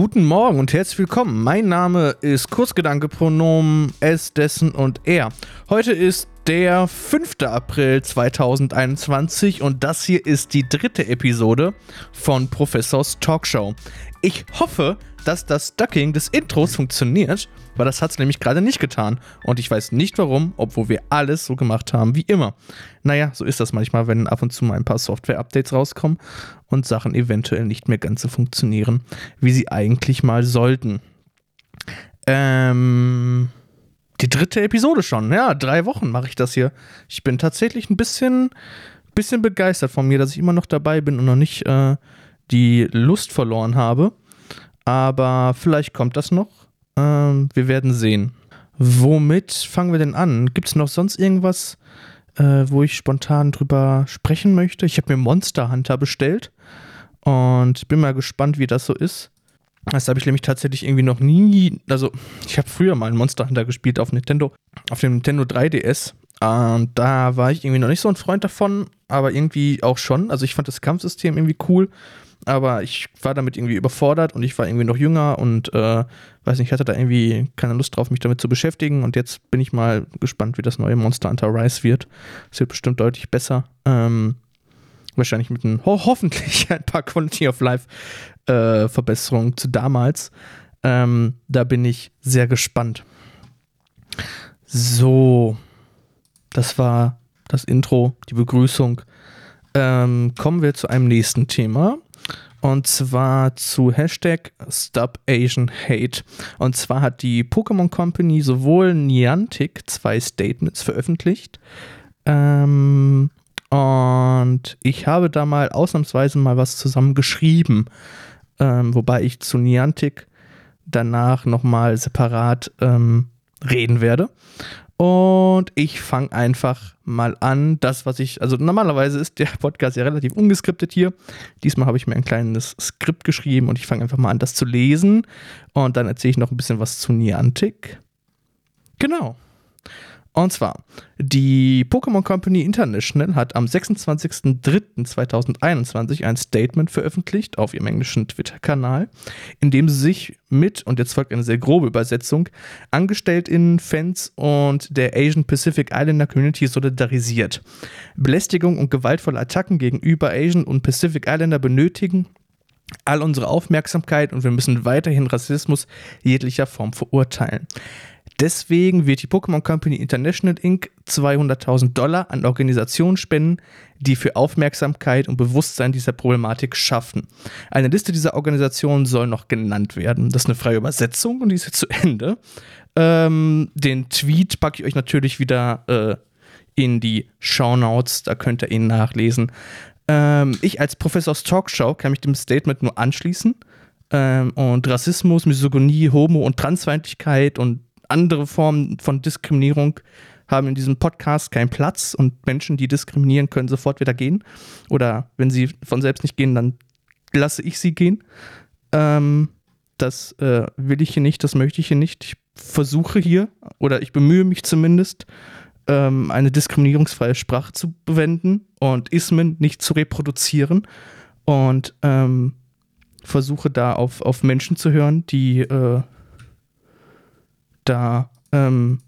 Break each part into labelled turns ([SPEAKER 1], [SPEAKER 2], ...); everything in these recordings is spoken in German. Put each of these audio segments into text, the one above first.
[SPEAKER 1] Guten Morgen und herzlich willkommen. Mein Name ist Kurzgedanke Pronomen es, dessen und er. Heute ist der 5. April 2021 und das hier ist die dritte Episode von Professors Talkshow. Ich hoffe, dass das Ducking des Intros funktioniert, weil das hat es nämlich gerade nicht getan. Und ich weiß nicht warum, obwohl wir alles so gemacht haben wie immer. Naja, so ist das manchmal, wenn ab und zu mal ein paar Software-Updates rauskommen und Sachen eventuell nicht mehr ganz so funktionieren, wie sie eigentlich mal sollten. Ähm. Die dritte Episode schon. Ja, drei Wochen mache ich das hier. Ich bin tatsächlich ein bisschen, bisschen begeistert von mir, dass ich immer noch dabei bin und noch nicht äh, die Lust verloren habe. Aber vielleicht kommt das noch. Ähm, wir werden sehen. Womit fangen wir denn an? Gibt es noch sonst irgendwas, äh, wo ich spontan drüber sprechen möchte? Ich habe mir Monster Hunter bestellt und bin mal gespannt, wie das so ist. Das habe ich nämlich tatsächlich irgendwie noch nie. Also, ich habe früher mal Monster Hunter gespielt auf Nintendo, auf dem Nintendo 3DS. Und da war ich irgendwie noch nicht so ein Freund davon, aber irgendwie auch schon. Also, ich fand das Kampfsystem irgendwie cool aber ich war damit irgendwie überfordert und ich war irgendwie noch jünger und äh, weiß nicht, hatte da irgendwie keine Lust drauf, mich damit zu beschäftigen und jetzt bin ich mal gespannt, wie das neue Monster Hunter Rise wird. Es wird bestimmt deutlich besser. Ähm, wahrscheinlich mit ein, ho hoffentlich ein paar Quality of Life äh, Verbesserungen zu damals. Ähm, da bin ich sehr gespannt. So, das war das Intro, die Begrüßung. Ähm, kommen wir zu einem nächsten Thema. Und zwar zu Hashtag StopAsianHate. Und zwar hat die Pokémon Company sowohl Niantic zwei Statements veröffentlicht. Ähm, und ich habe da mal ausnahmsweise mal was zusammengeschrieben. Ähm, wobei ich zu Niantic danach nochmal separat ähm, reden werde. Und ich fange einfach mal an. Das, was ich, also normalerweise ist der Podcast ja relativ ungeskriptet hier. Diesmal habe ich mir ein kleines Skript geschrieben und ich fange einfach mal an, das zu lesen. Und dann erzähle ich noch ein bisschen was zu Niantic. Genau. Und zwar, die Pokémon Company International hat am 26.03.2021 ein Statement veröffentlicht auf ihrem englischen Twitter-Kanal, in dem sie sich mit, und jetzt folgt eine sehr grobe Übersetzung, AngestelltInnen, Fans und der Asian Pacific Islander Community solidarisiert. Belästigung und gewaltvolle Attacken gegenüber Asian und Pacific Islander benötigen all unsere Aufmerksamkeit und wir müssen weiterhin Rassismus jeglicher Form verurteilen. Deswegen wird die Pokémon Company International Inc. 200.000 Dollar an Organisationen spenden, die für Aufmerksamkeit und Bewusstsein dieser Problematik schaffen. Eine Liste dieser Organisationen soll noch genannt werden. Das ist eine freie Übersetzung und die ist jetzt zu Ende. Ähm, den Tweet packe ich euch natürlich wieder äh, in die Show Notes, da könnt ihr ihn nachlesen. Ähm, ich als Professors Talkshow kann mich dem Statement nur anschließen. Ähm, und Rassismus, Misogynie, Homo- und Transfeindlichkeit und andere Formen von Diskriminierung haben in diesem Podcast keinen Platz und Menschen, die diskriminieren, können sofort wieder gehen. Oder wenn sie von selbst nicht gehen, dann lasse ich sie gehen. Ähm, das äh, will ich hier nicht, das möchte ich hier nicht. Ich versuche hier, oder ich bemühe mich zumindest, ähm, eine diskriminierungsfreie Sprache zu bewenden und Ismen nicht zu reproduzieren. Und ähm, versuche da auf, auf Menschen zu hören, die äh, da, ähm,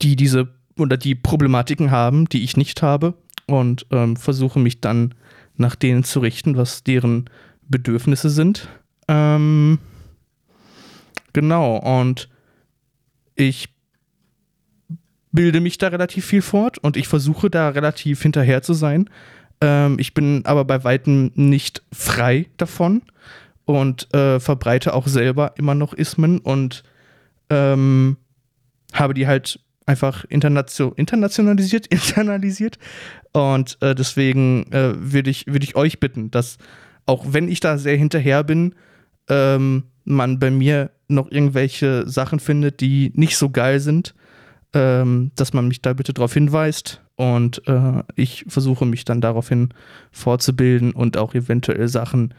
[SPEAKER 1] die diese oder die Problematiken haben, die ich nicht habe und ähm, versuche mich dann nach denen zu richten, was deren Bedürfnisse sind. Ähm, genau, und ich bilde mich da relativ viel fort und ich versuche da relativ hinterher zu sein. Ähm, ich bin aber bei weitem nicht frei davon und äh, verbreite auch selber immer noch Ismen und ähm, habe die halt einfach internation internationalisiert, internalisiert. Und äh, deswegen äh, würde ich, würd ich euch bitten, dass auch wenn ich da sehr hinterher bin, ähm, man bei mir noch irgendwelche Sachen findet, die nicht so geil sind, ähm, dass man mich da bitte darauf hinweist. Und äh, ich versuche mich dann daraufhin fortzubilden und auch eventuell Sachen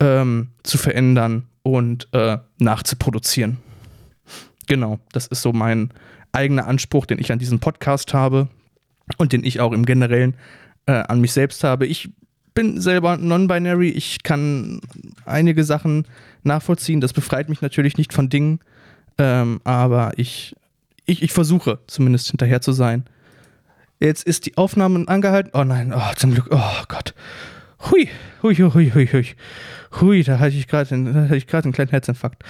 [SPEAKER 1] ähm, zu verändern und äh, nachzuproduzieren. Genau, das ist so mein eigener Anspruch, den ich an diesen Podcast habe und den ich auch im Generellen äh, an mich selbst habe. Ich bin selber non-binary. Ich kann einige Sachen nachvollziehen. Das befreit mich natürlich nicht von Dingen. Ähm, aber ich, ich, ich versuche zumindest hinterher zu sein. Jetzt ist die Aufnahme angehalten. Oh nein, oh, zum Glück. Oh Gott. Hui, hui, hui, hui, hui. Hui, da hatte ich gerade einen, einen kleinen Herzinfarkt.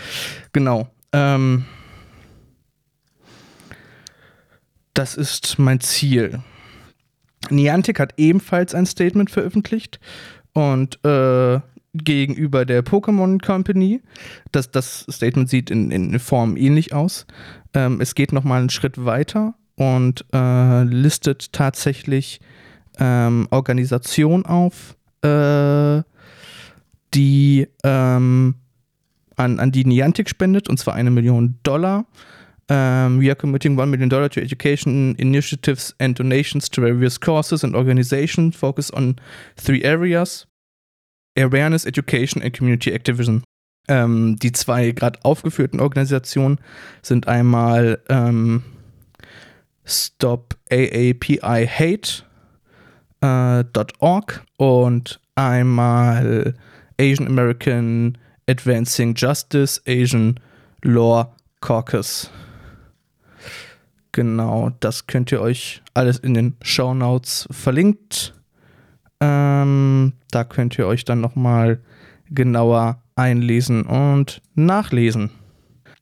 [SPEAKER 1] Genau. Ähm, das ist mein Ziel. Niantic hat ebenfalls ein Statement veröffentlicht und äh, gegenüber der Pokémon Company. Das, das Statement sieht in, in Form ähnlich aus. Ähm, es geht nochmal einen Schritt weiter und äh, listet tatsächlich ähm, Organisation auf, äh, die ähm, an, an die Niantic spendet, und zwar eine Million Dollar. Um, we are committing $1 million to education initiatives and donations to various causes and organizations focused on three areas Awareness, Education and Community Activism. Ähm, die zwei gerade aufgeführten Organisationen sind einmal ähm, Stop AAPI Hate.org äh, und einmal Asian American Advancing Justice Asian Law Caucus. Genau, das könnt ihr euch alles in den Show Notes verlinkt. Ähm, da könnt ihr euch dann nochmal genauer einlesen und nachlesen.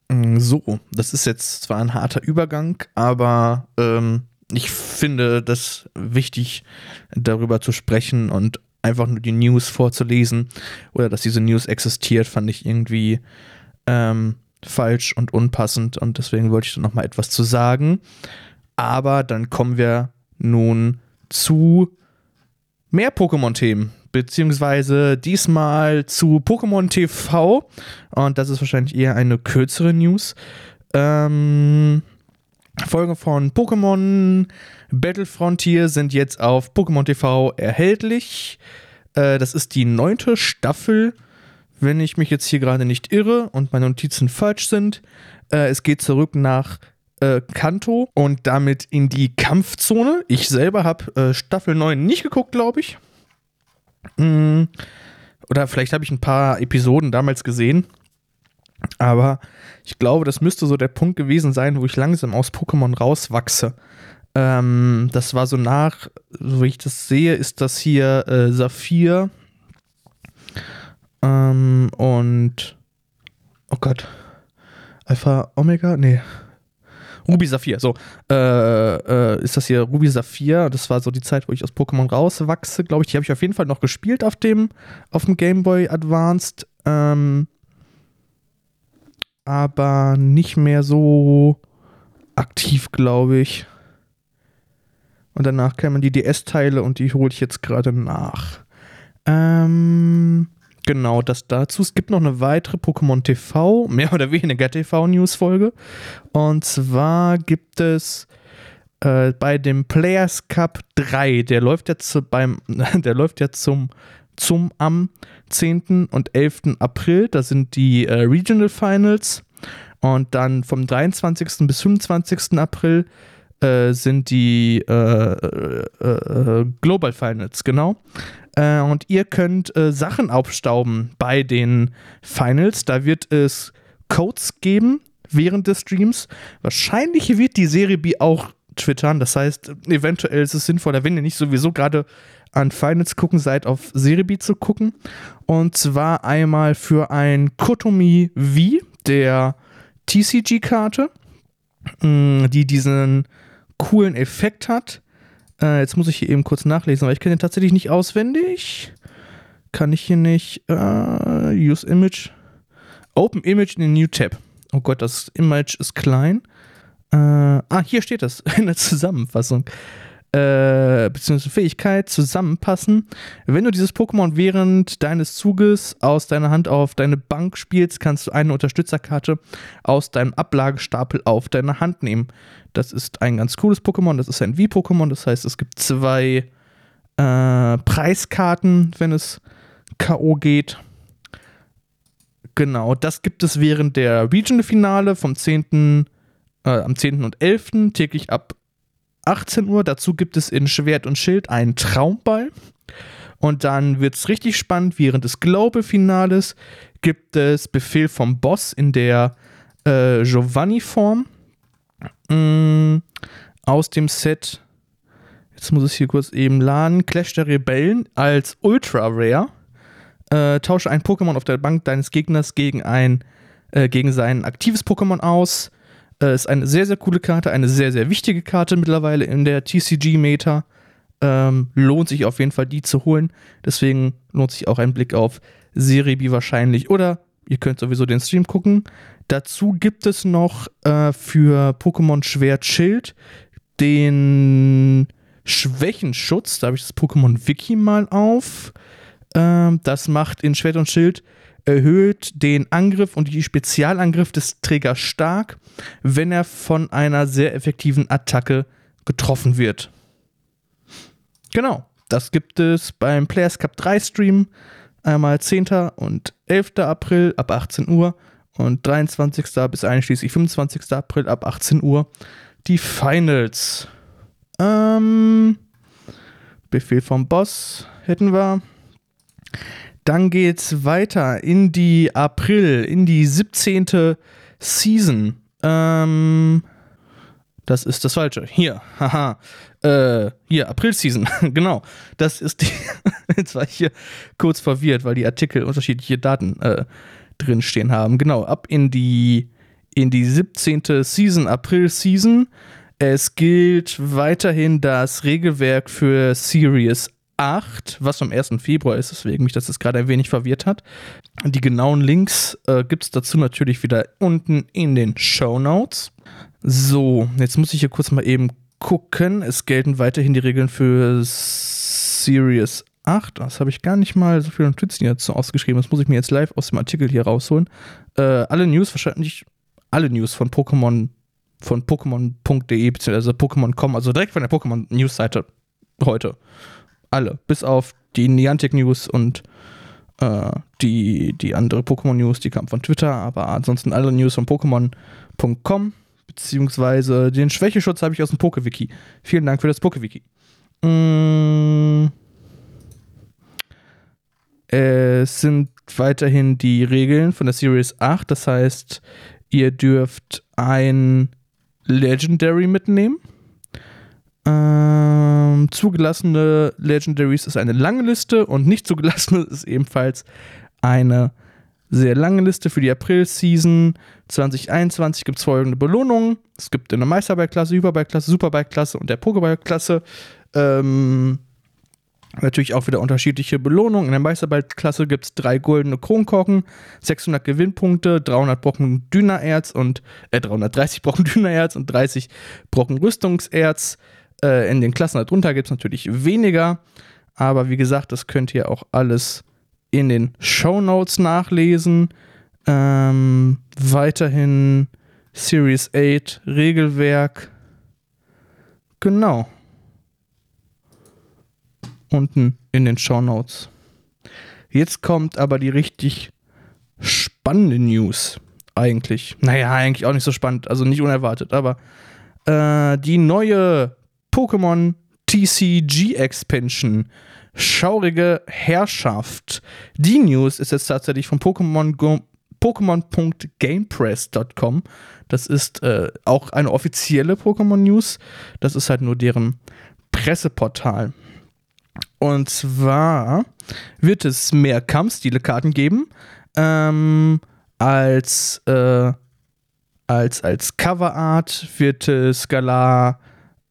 [SPEAKER 1] Mm, so, das ist jetzt zwar ein harter Übergang, aber ähm, ich finde das wichtig, darüber zu sprechen und einfach nur die News vorzulesen oder dass diese News existiert, fand ich irgendwie ähm, falsch und unpassend und deswegen wollte ich da nochmal etwas zu sagen. Aber dann kommen wir nun zu mehr Pokémon-Themen, beziehungsweise diesmal zu Pokémon TV und das ist wahrscheinlich eher eine kürzere News. Ähm, Folgen von Pokémon Battle Frontier sind jetzt auf Pokémon TV erhältlich. Äh, das ist die neunte Staffel wenn ich mich jetzt hier gerade nicht irre und meine Notizen falsch sind. Äh, es geht zurück nach äh, Kanto und damit in die Kampfzone. Ich selber habe äh, Staffel 9 nicht geguckt, glaube ich. Mm, oder vielleicht habe ich ein paar Episoden damals gesehen. Aber ich glaube, das müsste so der Punkt gewesen sein, wo ich langsam aus Pokémon rauswachse. Ähm, das war so nach, so wie ich das sehe, ist das hier äh, Saphir ähm, und oh Gott. Alpha Omega? Nee. Ruby Saphir, so. Äh, äh, ist das hier Ruby Saphir? Das war so die Zeit, wo ich aus Pokémon rauswachse, glaube ich. Die habe ich auf jeden Fall noch gespielt auf dem, auf dem Game Boy Advanced. Ähm, aber nicht mehr so aktiv, glaube ich. Und danach kamen die DS-Teile und die hole ich jetzt gerade nach. Ähm, Genau, das dazu. Es gibt noch eine weitere Pokémon TV, mehr oder weniger TV-News-Folge. Und zwar gibt es äh, bei dem Players Cup 3, der läuft jetzt beim, der läuft jetzt zum, zum am 10. und 11. April. Da sind die äh, Regional Finals. Und dann vom 23. bis 25. April äh, sind die äh, äh, Global Finals, genau. Und ihr könnt Sachen aufstauben bei den Finals. Da wird es Codes geben während des Streams. Wahrscheinlich wird die Serie B auch twittern. Das heißt, eventuell ist es sinnvoller, wenn ihr nicht sowieso gerade an Finals gucken seid, auf Serie B zu gucken. Und zwar einmal für ein Kotomi V der TCG-Karte, mm, die diesen coolen Effekt hat. Äh, jetzt muss ich hier eben kurz nachlesen, weil ich kenne den tatsächlich nicht auswendig. Kann ich hier nicht. Uh, use Image. Open Image in a New Tab. Oh Gott, das Image ist klein. Äh, ah, hier steht das in der Zusammenfassung äh, beziehungsweise Fähigkeit zusammenpassen. Wenn du dieses Pokémon während deines Zuges aus deiner Hand auf deine Bank spielst, kannst du eine Unterstützerkarte aus deinem Ablagestapel auf deine Hand nehmen. Das ist ein ganz cooles Pokémon, das ist ein V-Pokémon, das heißt, es gibt zwei äh, Preiskarten, wenn es K.O. geht. Genau, das gibt es während der Regional-Finale vom 10. Äh, am 10. und 11. täglich ab 18 Uhr. Dazu gibt es in Schwert und Schild einen Traumball. Und dann wird es richtig spannend. Während des Global-Finales gibt es Befehl vom Boss in der äh, Giovanni-Form. Mm, aus dem Set, jetzt muss ich hier kurz eben laden, Clash der Rebellen als Ultra Rare. Äh, tausche ein Pokémon auf der Bank deines Gegners gegen ein äh, gegen sein aktives Pokémon aus. Äh, ist eine sehr, sehr coole Karte, eine sehr, sehr wichtige Karte mittlerweile in der TCG-Meta. Ähm, lohnt sich auf jeden Fall, die zu holen. Deswegen lohnt sich auch ein Blick auf Serebi wahrscheinlich. Oder ihr könnt sowieso den Stream gucken. Dazu gibt es noch äh, für Pokémon Schwert Schild den Schwächenschutz. Da habe ich das Pokémon Wiki mal auf. Ähm, das macht in Schwert und Schild erhöht den Angriff und die Spezialangriff des Trägers stark, wenn er von einer sehr effektiven Attacke getroffen wird. Genau, das gibt es beim Players Cup 3 Stream. Einmal 10. und 11. April ab 18 Uhr und 23. bis einschließlich 25. April ab 18 Uhr die Finals. Ähm, Befehl vom Boss hätten wir. Dann geht's weiter in die April, in die 17. Season. Ähm, das ist das Falsche. Hier, haha. Äh, hier, April-Season, genau. Das ist die. Jetzt war ich hier kurz verwirrt, weil die Artikel unterschiedliche Daten äh, drinstehen haben. Genau, ab in die, in die 17. Season, April-Season. Es gilt weiterhin das Regelwerk für Series 8, was am 1. Februar ist, deswegen mich das jetzt gerade ein wenig verwirrt hat. Die genauen Links äh, gibt es dazu natürlich wieder unten in den Show Notes. So, jetzt muss ich hier kurz mal eben gucken. Es gelten weiterhin die Regeln für Series 8. Das habe ich gar nicht mal so viele Notizen jetzt ausgeschrieben. Das muss ich mir jetzt live aus dem Artikel hier rausholen. Äh, alle News, wahrscheinlich alle News von Pokémon, von Pokémon.de bzw. Pokémon.com, also direkt von der Pokémon News Seite heute alle, bis auf die Niantic News und äh, die, die andere Pokémon News, die kam von Twitter, aber ansonsten alle News von Pokémon.com, beziehungsweise den Schwächeschutz habe ich aus dem PokeWiki. Vielen Dank für das PokeWiki. Mm. Es sind weiterhin die Regeln von der Series 8, das heißt, ihr dürft ein Legendary mitnehmen ähm, zugelassene Legendaries ist eine lange Liste und nicht zugelassene ist ebenfalls eine sehr lange Liste für die April-Season 2021 gibt es folgende Belohnungen. Es gibt eine Meisterbike-Klasse, Hyperbike-Klasse, Superbike-Klasse und der Pokéball-Klasse. Ähm, natürlich auch wieder unterschiedliche Belohnungen. In der Meisterbike-Klasse gibt es drei goldene Kronkorken, 600 Gewinnpunkte, 300 Brocken Dünererz und äh, 330 Brocken Dünererz und 30 Brocken Rüstungserz. Äh, in den Klassen darunter gibt es natürlich weniger. Aber wie gesagt, das könnt ihr auch alles in den Show Notes nachlesen. Ähm, weiterhin Series 8 Regelwerk. Genau. Unten in den Show Notes. Jetzt kommt aber die richtig spannende News. Eigentlich. Naja, eigentlich auch nicht so spannend, also nicht unerwartet, aber äh, die neue Pokémon TCG Expansion. Schaurige Herrschaft. Die News ist jetzt tatsächlich von Pokémon Pokémon.gamepress.com. Das ist äh, auch eine offizielle Pokémon News. Das ist halt nur deren Presseportal. Und zwar wird es mehr Kampfstile-Karten geben ähm, als, äh, als, als Coverart wird es Galar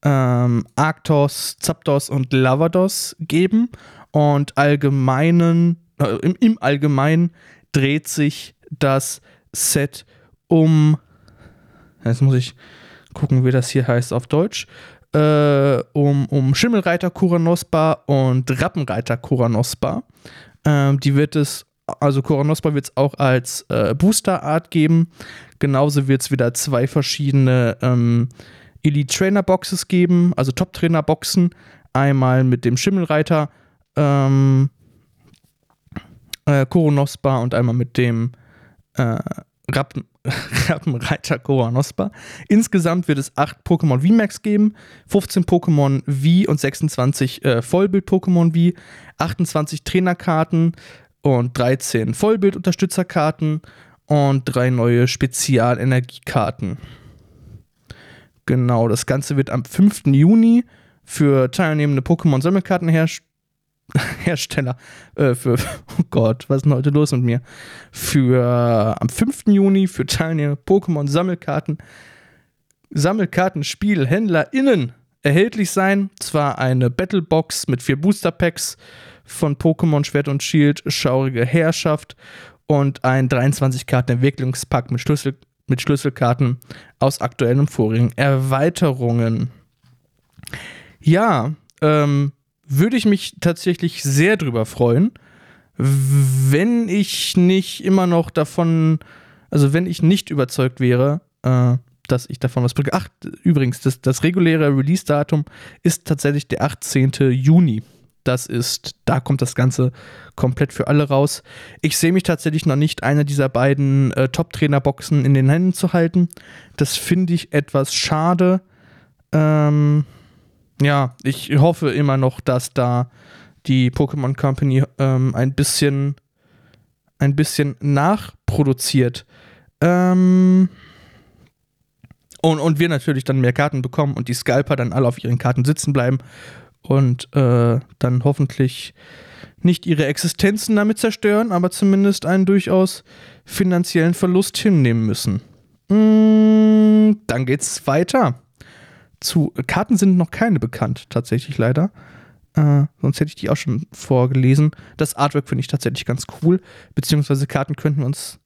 [SPEAKER 1] ähm, Arctos, Zapdos und Lavados geben. Und allgemeinen, äh, im, im Allgemeinen dreht sich das Set um. Jetzt muss ich gucken, wie das hier heißt auf Deutsch. Äh, um, um Schimmelreiter Kuranospa und Rappenreiter Kuranospa. Ähm, die wird es, also Kuranospa wird es auch als äh, Booster-Art geben. Genauso wird es wieder zwei verschiedene ähm, Elite Trainer Boxes geben, also Top Trainer Boxen. Einmal mit dem Schimmelreiter ähm, äh, Koronospa und einmal mit dem äh, Rappen, Rappenreiter Koronospa. Insgesamt wird es 8 Pokémon VMAX geben, 15 Pokémon V und 26 äh, Vollbild-Pokémon V, 28 Trainerkarten und 13 Vollbild-Unterstützerkarten und drei neue Spezialenergiekarten. Genau, das Ganze wird am 5. Juni für teilnehmende Pokémon-Sammelkartenhersteller Hersteller, äh, für, oh Gott, was ist denn heute los mit mir? Für am 5. Juni für Teilnehmer Pokémon Sammelkarten, Sammelkartenspiel HändlerInnen erhältlich sein. Zwar eine Battlebox mit vier Booster Packs von Pokémon Schwert und Schild, Schaurige Herrschaft und ein 23 Karten Entwicklungspack mit, Schlüssel, mit Schlüsselkarten aus aktuellen und vorigen Erweiterungen. Ja, ähm, würde ich mich tatsächlich sehr drüber freuen, wenn ich nicht immer noch davon, also wenn ich nicht überzeugt wäre, äh, dass ich davon was bringe. Ach, übrigens, das, das reguläre Release-Datum ist tatsächlich der 18. Juni. Das ist, da kommt das Ganze komplett für alle raus. Ich sehe mich tatsächlich noch nicht, eine dieser beiden äh, Top-Trainer-Boxen in den Händen zu halten. Das finde ich etwas schade. Ähm, ja, ich hoffe immer noch, dass da die Pokémon Company ähm, ein bisschen ein bisschen nachproduziert. Ähm und, und wir natürlich dann mehr Karten bekommen und die Scalper dann alle auf ihren Karten sitzen bleiben und äh, dann hoffentlich nicht ihre Existenzen damit zerstören, aber zumindest einen durchaus finanziellen Verlust hinnehmen müssen. Mm, dann geht's weiter zu Karten sind noch keine bekannt, tatsächlich leider. Äh, sonst hätte ich die auch schon vorgelesen. Das Artwork finde ich tatsächlich ganz cool. Beziehungsweise Karten könnten uns.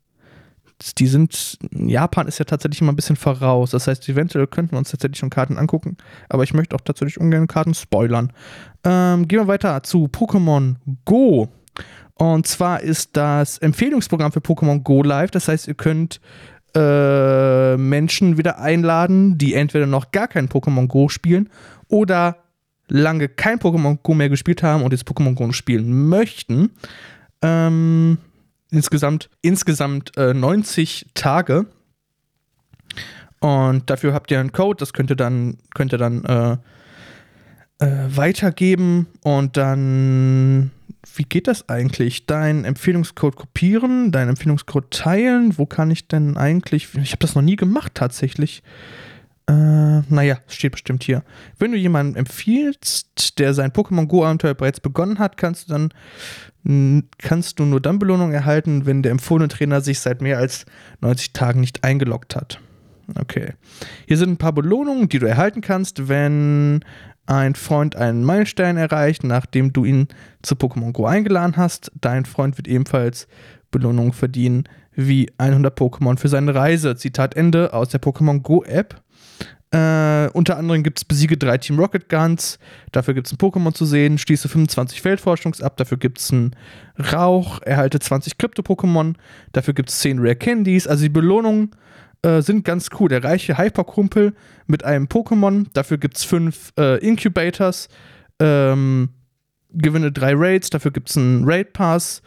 [SPEAKER 1] Die sind. Japan ist ja tatsächlich immer ein bisschen voraus. Das heißt, eventuell könnten wir uns tatsächlich schon Karten angucken. Aber ich möchte auch tatsächlich ungern Karten spoilern. Ähm, gehen wir weiter zu Pokémon Go. Und zwar ist das Empfehlungsprogramm für Pokémon Go live. Das heißt, ihr könnt äh, Menschen wieder einladen, die entweder noch gar kein Pokémon Go spielen oder lange kein Pokémon Go mehr gespielt haben und jetzt Pokémon Go spielen möchten. Ähm, insgesamt insgesamt äh, 90 Tage. Und dafür habt ihr einen Code, das könnt ihr dann, könnt ihr dann äh, äh, weitergeben und dann wie geht das eigentlich? Deinen Empfehlungscode kopieren, deinen Empfehlungscode teilen? Wo kann ich denn eigentlich? Ich habe das noch nie gemacht tatsächlich. Äh, naja, steht bestimmt hier. Wenn du jemanden empfiehlst, der sein Pokémon Go-Abenteuer bereits begonnen hat, kannst du dann kannst du nur dann Belohnung erhalten, wenn der empfohlene Trainer sich seit mehr als 90 Tagen nicht eingeloggt hat. Okay. Hier sind ein paar Belohnungen, die du erhalten kannst, wenn ein Freund einen Meilenstein erreicht, nachdem du ihn zu Pokémon Go eingeladen hast. Dein Freund wird ebenfalls Belohnungen verdienen, wie 100 Pokémon für seine Reise. Zitat Ende aus der Pokémon Go App. Äh, unter anderem gibt es besiege drei Team Rocket Guns, dafür gibt es ein Pokémon zu sehen, schließe 25 Feldforschungs ab, dafür gibt es einen Rauch, erhalte 20 Krypto-Pokémon, dafür gibt es 10 Rare Candies, also die Belohnungen äh, sind ganz cool. Der reiche Hyperkumpel mit einem Pokémon. Dafür gibt es fünf äh, Incubators. Ähm, gewinne drei Raids. Dafür gibt es einen Raid Pass.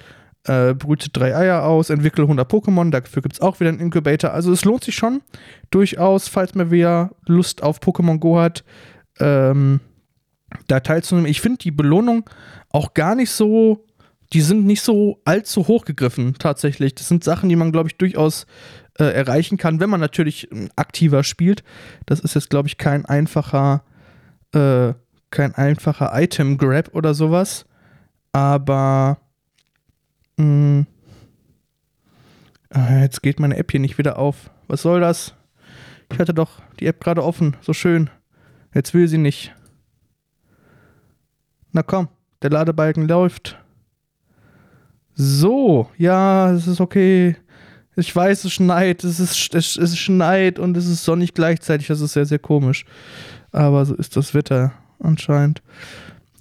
[SPEAKER 1] Äh, brüte drei Eier aus. Entwickle 100 Pokémon. Dafür gibt es auch wieder einen Incubator. Also es lohnt sich schon durchaus, falls man wieder Lust auf Pokémon Go hat. Ähm, da teilzunehmen. Ich finde die Belohnung auch gar nicht so die sind nicht so allzu hoch gegriffen, tatsächlich. Das sind Sachen, die man, glaube ich, durchaus äh, erreichen kann, wenn man natürlich äh, aktiver spielt. Das ist jetzt, glaube ich, kein einfacher, äh, kein einfacher Item-Grab oder sowas. Aber hm, äh, jetzt geht meine App hier nicht wieder auf. Was soll das? Ich hatte doch die App gerade offen. So schön. Jetzt will sie nicht. Na komm, der Ladebalken läuft. So, ja, es ist okay. Ich weiß, es schneit, es ist, es schneit und es ist sonnig gleichzeitig. Das ist sehr, sehr komisch. Aber so ist das Wetter anscheinend.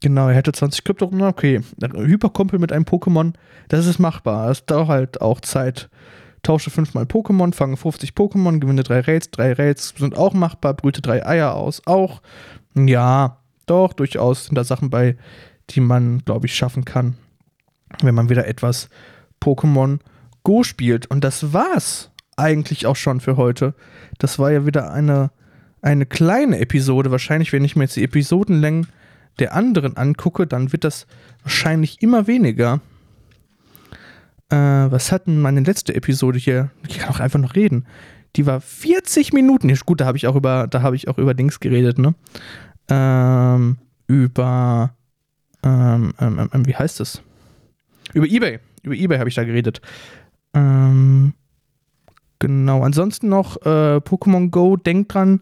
[SPEAKER 1] Genau, er hätte 20 Krypto. Okay, Hyperkumpel mit einem Pokémon, das ist machbar. Es dauert halt auch Zeit. Tausche fünfmal Pokémon, fange 50 Pokémon, gewinne drei Raids. Drei Raids sind auch machbar, brüte drei Eier aus. Auch, ja, doch, durchaus sind da Sachen bei, die man, glaube ich, schaffen kann wenn man wieder etwas Pokémon Go spielt. Und das war's eigentlich auch schon für heute. Das war ja wieder eine, eine kleine Episode. Wahrscheinlich, wenn ich mir jetzt die Episodenlängen der anderen angucke, dann wird das wahrscheinlich immer weniger. Äh, was hatten meine letzte Episode hier? Ich kann auch einfach noch reden. Die war 40 Minuten. Gut, da habe ich auch über, da habe ich auch über Dings geredet, ne? Ähm, über, ähm, ähm, ähm, wie heißt es? Über eBay. Über eBay habe ich da geredet. Ähm, genau. Ansonsten noch äh, Pokémon Go. Denkt dran,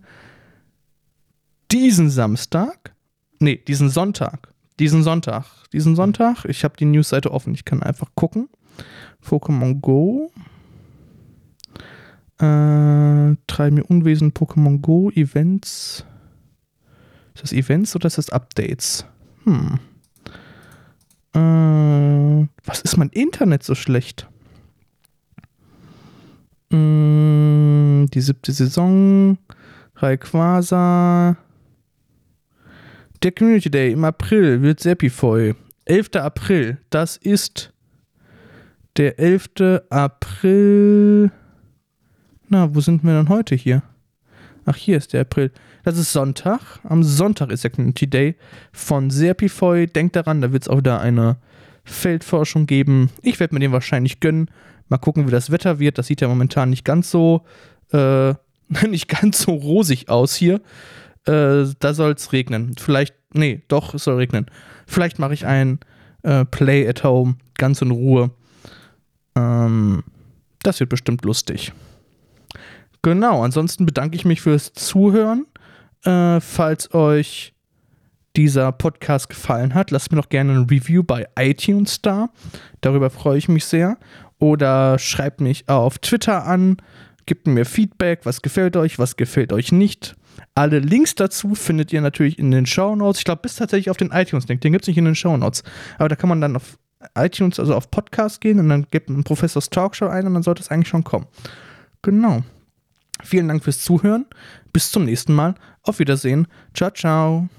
[SPEAKER 1] diesen Samstag, nee, diesen Sonntag, diesen Sonntag, diesen Sonntag, ich habe die Newsseite offen, ich kann einfach gucken. Pokémon Go. Äh, treiben mir Unwesen Pokémon Go, Events. Ist das Events oder ist das Updates? Hm. Äh, was ist mein Internet so schlecht? Mm, die siebte Saison. Rayquaza. Der Community Day im April wird Seppifoy. 11. April. Das ist der 11. April. Na, wo sind wir denn heute hier? Ach, hier ist der April. Das ist Sonntag. Am Sonntag ist der Community Day von Serpifoy. Denkt daran, da wird es auch wieder eine Feldforschung geben. Ich werde mir den wahrscheinlich gönnen. Mal gucken, wie das Wetter wird. Das sieht ja momentan nicht ganz so, äh, nicht ganz so rosig aus hier. Äh, da soll es regnen. Vielleicht, nee, doch, es soll regnen. Vielleicht mache ich ein äh, Play at Home ganz in Ruhe. Ähm, das wird bestimmt lustig. Genau, ansonsten bedanke ich mich fürs Zuhören. Äh, falls euch dieser Podcast gefallen hat, lasst mir doch gerne ein Review bei iTunes da. Darüber freue ich mich sehr. Oder schreibt mich auf Twitter an, gebt mir Feedback, was gefällt euch, was gefällt euch nicht. Alle Links dazu findet ihr natürlich in den Show Notes. Ich glaube, bis tatsächlich auf den iTunes-Link. Den gibt es nicht in den Show Notes. Aber da kann man dann auf iTunes, also auf Podcast gehen und dann gibt man Professors Talkshow ein und dann sollte es eigentlich schon kommen. Genau. Vielen Dank fürs Zuhören. Bis zum nächsten Mal. Auf Wiedersehen. Ciao, ciao.